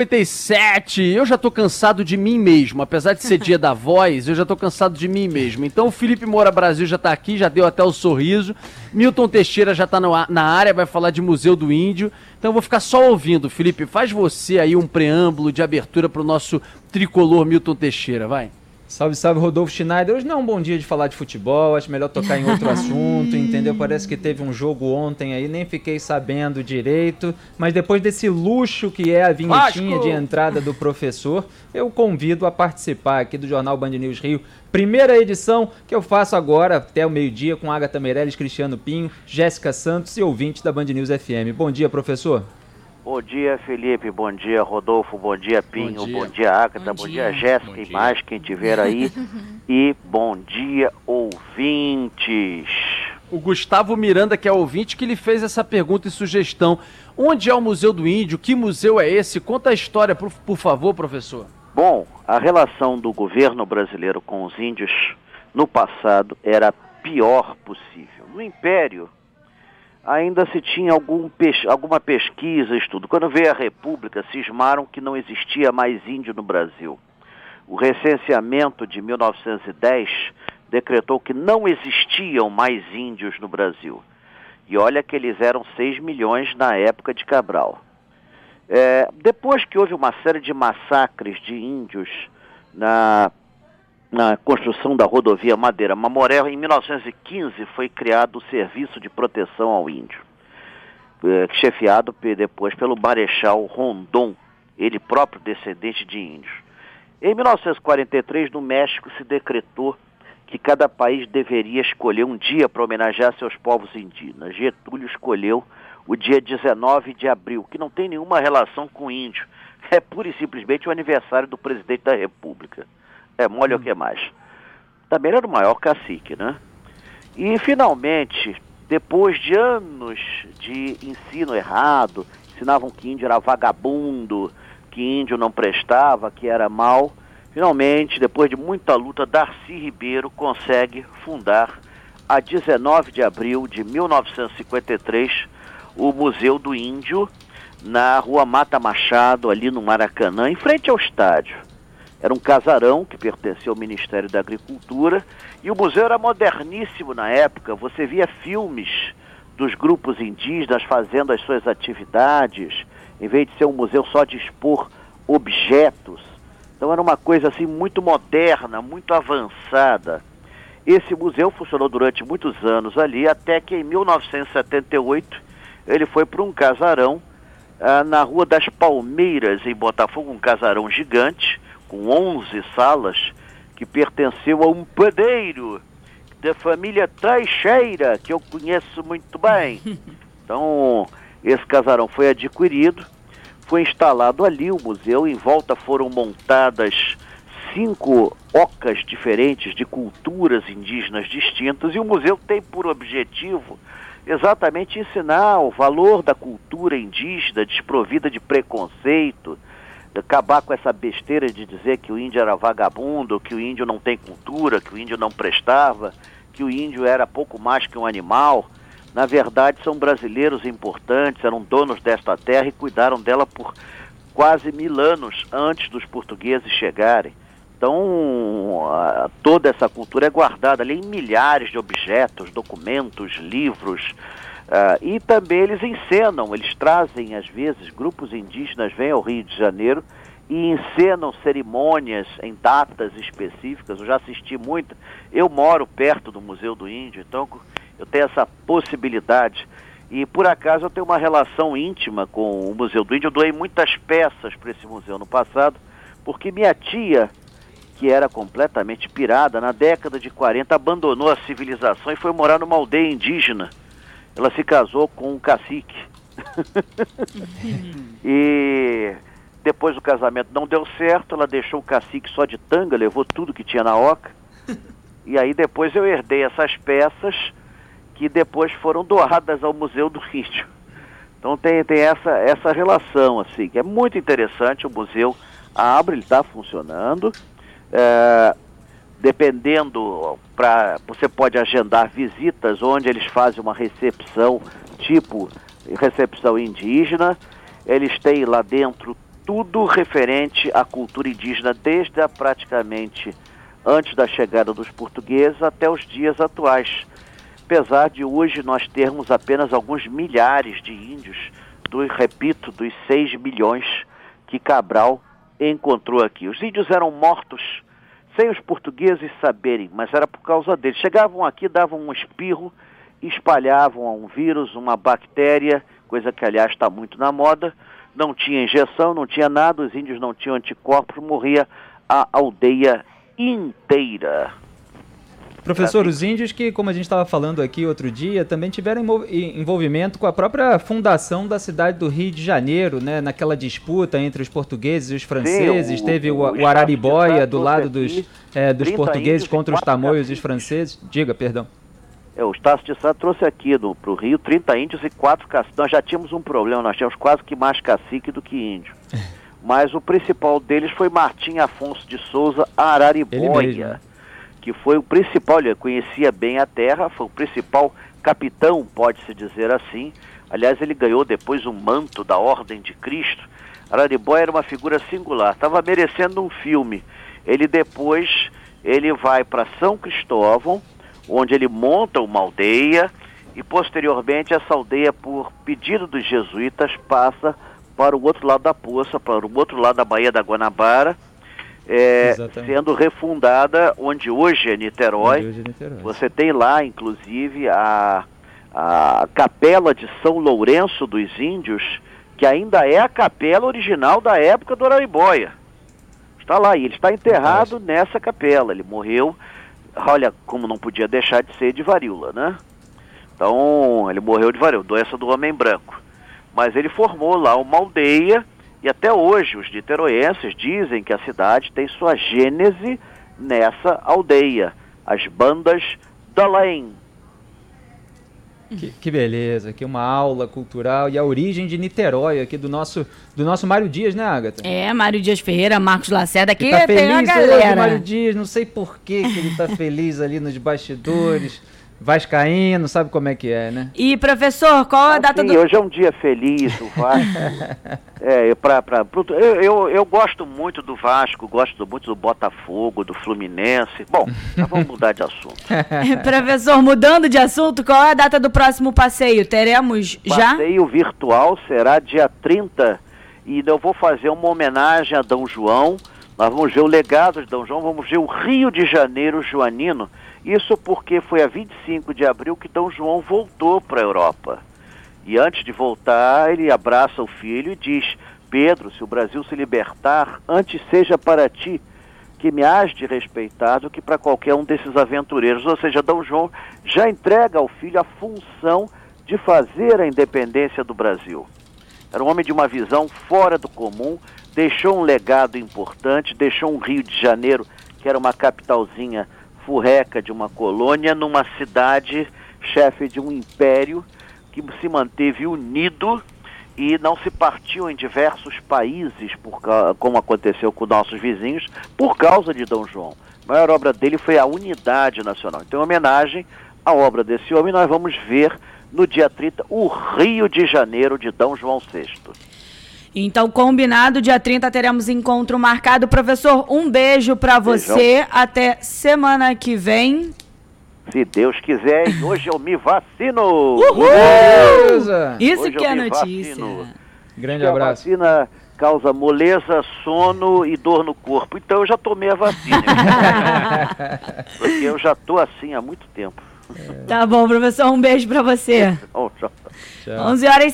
57, eu já tô cansado de mim mesmo. Apesar de ser dia da voz, eu já tô cansado de mim mesmo. Então o Felipe Moura Brasil já tá aqui, já deu até o sorriso. Milton Teixeira já tá no, na área, vai falar de Museu do Índio. Então eu vou ficar só ouvindo. Felipe, faz você aí um preâmbulo de abertura pro nosso tricolor Milton Teixeira, vai. Salve, salve, Rodolfo Schneider. Hoje não é um bom dia de falar de futebol, acho melhor tocar em outro assunto, entendeu? Parece que teve um jogo ontem aí, nem fiquei sabendo direito, mas depois desse luxo que é a vinhetinha Vasco! de entrada do professor, eu convido a participar aqui do Jornal Band News Rio, primeira edição que eu faço agora até o meio-dia com Agatha Meirelles, Cristiano Pinho, Jéssica Santos e ouvintes da Band News FM. Bom dia, professor. Bom dia, Felipe. Bom dia, Rodolfo. Bom dia, Pinho. Bom dia, bom dia Agatha. Bom, bom dia, dia, Jéssica bom e mais quem tiver aí. e bom dia, ouvintes. O Gustavo Miranda, que é ouvinte, que lhe fez essa pergunta e sugestão. Onde é o Museu do Índio? Que museu é esse? Conta a história, por, por favor, professor. Bom, a relação do governo brasileiro com os índios no passado era a pior possível. No Império, ainda se tinha algum pes alguma pesquisa, estudo. Quando veio a República, cismaram que não existia mais índio no Brasil. O recenseamento de 1910 decretou que não existiam mais índios no Brasil. E olha que eles eram 6 milhões na época de Cabral. É, depois que houve uma série de massacres de índios na na construção da rodovia Madeira Mamoré, em 1915 foi criado o Serviço de Proteção ao Índio, é, chefiado depois pelo Marechal Rondon, ele próprio descendente de índios. Em 1943, no México, se decretou que cada país deveria escolher um dia para homenagear seus povos indígenas. Getúlio escolheu o dia 19 de abril, que não tem nenhuma relação com índio, é pura e simplesmente o aniversário do presidente da República. É, mole hum. o que mais. Também era o maior cacique, né? E finalmente, depois de anos de ensino errado, ensinavam que índio era vagabundo, que índio não prestava, que era mal. Finalmente, depois de muita luta, Darcy Ribeiro consegue fundar, a 19 de abril de 1953, o Museu do Índio, na rua Mata Machado, ali no Maracanã, em frente ao estádio. Era um casarão que pertencia ao Ministério da Agricultura e o museu era moderníssimo na época. Você via filmes dos grupos indígenas fazendo as suas atividades, em vez de ser um museu só de expor objetos. Então era uma coisa assim muito moderna, muito avançada. Esse museu funcionou durante muitos anos ali, até que em 1978 ele foi para um casarão ah, na Rua das Palmeiras, em Botafogo, um casarão gigante, com 11 salas, que pertenceu a um padeiro da família Teixeira, que eu conheço muito bem. Então, esse casarão foi adquirido, foi instalado ali o museu, em volta foram montadas cinco ocas diferentes de culturas indígenas distintas, e o museu tem por objetivo exatamente ensinar o valor da cultura indígena desprovida de preconceito, acabar com essa besteira de dizer que o índio era vagabundo, que o índio não tem cultura, que o índio não prestava, que o índio era pouco mais que um animal. Na verdade, são brasileiros importantes, eram donos desta terra e cuidaram dela por quase mil anos antes dos portugueses chegarem. Então, toda essa cultura é guardada ali em milhares de objetos, documentos, livros, Uh, e também eles encenam, eles trazem, às vezes, grupos indígenas vêm ao Rio de Janeiro e encenam cerimônias em datas específicas. Eu já assisti muito. Eu moro perto do Museu do Índio, então eu tenho essa possibilidade. E por acaso eu tenho uma relação íntima com o Museu do Índio. Eu doei muitas peças para esse museu no passado, porque minha tia, que era completamente pirada, na década de 40 abandonou a civilização e foi morar numa aldeia indígena ela se casou com um cacique. e depois do casamento não deu certo, ela deixou o cacique só de tanga, levou tudo que tinha na oca. E aí depois eu herdei essas peças que depois foram doadas ao Museu do Índio. Então tem, tem essa, essa relação, assim, que é muito interessante. O museu abre, ele está funcionando. É, dependendo para você pode agendar visitas onde eles fazem uma recepção tipo recepção indígena eles têm lá dentro tudo referente à cultura indígena desde a praticamente antes da chegada dos portugueses até os dias atuais. Apesar de hoje nós termos apenas alguns milhares de índios, dos, repito, dos 6 milhões que Cabral encontrou aqui. Os índios eram mortos sem os portugueses saberem, mas era por causa deles. Chegavam aqui, davam um espirro, espalhavam um vírus, uma bactéria, coisa que aliás está muito na moda. Não tinha injeção, não tinha nada, os índios não tinham anticorpos, morria a aldeia inteira. Professor, os índios que, como a gente estava falando aqui outro dia, também tiveram envolvimento com a própria fundação da cidade do Rio de Janeiro, né? Naquela disputa entre os portugueses e os franceses. Sim, o, Teve o, o, Araribóia do lado dos, é, dos portugueses contra os tamoios e os franceses. Diga, perdão. É, o Estácio de Sá trouxe aqui para o Rio 30 índios e 4 caciques. Nós já tínhamos um problema, nós tínhamos quase que mais cacique do que índio. Mas o principal deles foi Martim Afonso de Souza Araribóia que foi o principal, ele conhecia bem a terra, foi o principal capitão, pode-se dizer assim. Aliás, ele ganhou depois o manto da Ordem de Cristo. Araribóia era uma figura singular, estava merecendo um filme. Ele depois, ele vai para São Cristóvão, onde ele monta uma aldeia, e posteriormente essa aldeia, por pedido dos jesuítas, passa para o outro lado da poça, para o outro lado da Baía da Guanabara, é, sendo refundada onde hoje é Niterói. Hoje é Niterói. Você tem lá, inclusive, a, a Capela de São Lourenço dos Índios, que ainda é a capela original da época do Araribóia. Está lá, e ele está enterrado nessa capela. Ele morreu, olha, como não podia deixar de ser de varíola, né? Então, ele morreu de varíola, doença do homem branco. Mas ele formou lá uma aldeia e até hoje os niteroenses dizem que a cidade tem sua gênese nessa aldeia, as bandas da Laim. Que, que, beleza, aqui uma aula cultural e a origem de Niterói aqui do nosso do nosso Mário Dias, né, Agatha? É, Mário Dias Ferreira, Marcos Lacerda, aqui tá tem a galera. Hoje, Mário Dias, não sei por que ele tá feliz ali nos bastidores. Vascaíno, sabe como é que é, né? E, professor, qual a data do... Hoje é um dia feliz, o Vasco. é, pra, pra, eu, eu, eu, gosto muito do Vasco, gosto muito do Botafogo, do Fluminense. Bom, vamos mudar de assunto. professor, mudando de assunto, qual é a data do próximo passeio? Teremos já? O passeio virtual será dia 30 e eu vou fazer uma homenagem a Dom João. Nós vamos ver o legado de Dom João, vamos ver o Rio de Janeiro joanino isso porque foi a 25 de abril que Dom João voltou para a Europa. E antes de voltar, ele abraça o filho e diz: Pedro, se o Brasil se libertar, antes seja para ti que me has de respeitar do que para qualquer um desses aventureiros. Ou seja, Dom João já entrega ao filho a função de fazer a independência do Brasil. Era um homem de uma visão fora do comum, deixou um legado importante, deixou um Rio de Janeiro, que era uma capitalzinha furreca de uma colônia numa cidade chefe de um império que se manteve unido e não se partiu em diversos países, por, como aconteceu com nossos vizinhos, por causa de Dom João. A maior obra dele foi a unidade nacional. Então, em homenagem à obra desse homem, nós vamos ver no dia 30 o Rio de Janeiro de Dom João VI. Então, combinado, dia 30 teremos encontro marcado. Professor, um beijo para você. Até semana que vem. Se Deus quiser, hoje eu me vacino. Uhul! Isso hoje que é notícia. Vacino. Grande abraço. A vacina causa moleza, sono e dor no corpo. Então eu já tomei a vacina. Porque eu já tô assim há muito tempo. É. Tá bom, professor. Um beijo para você. Tchau, tchau. 11 horas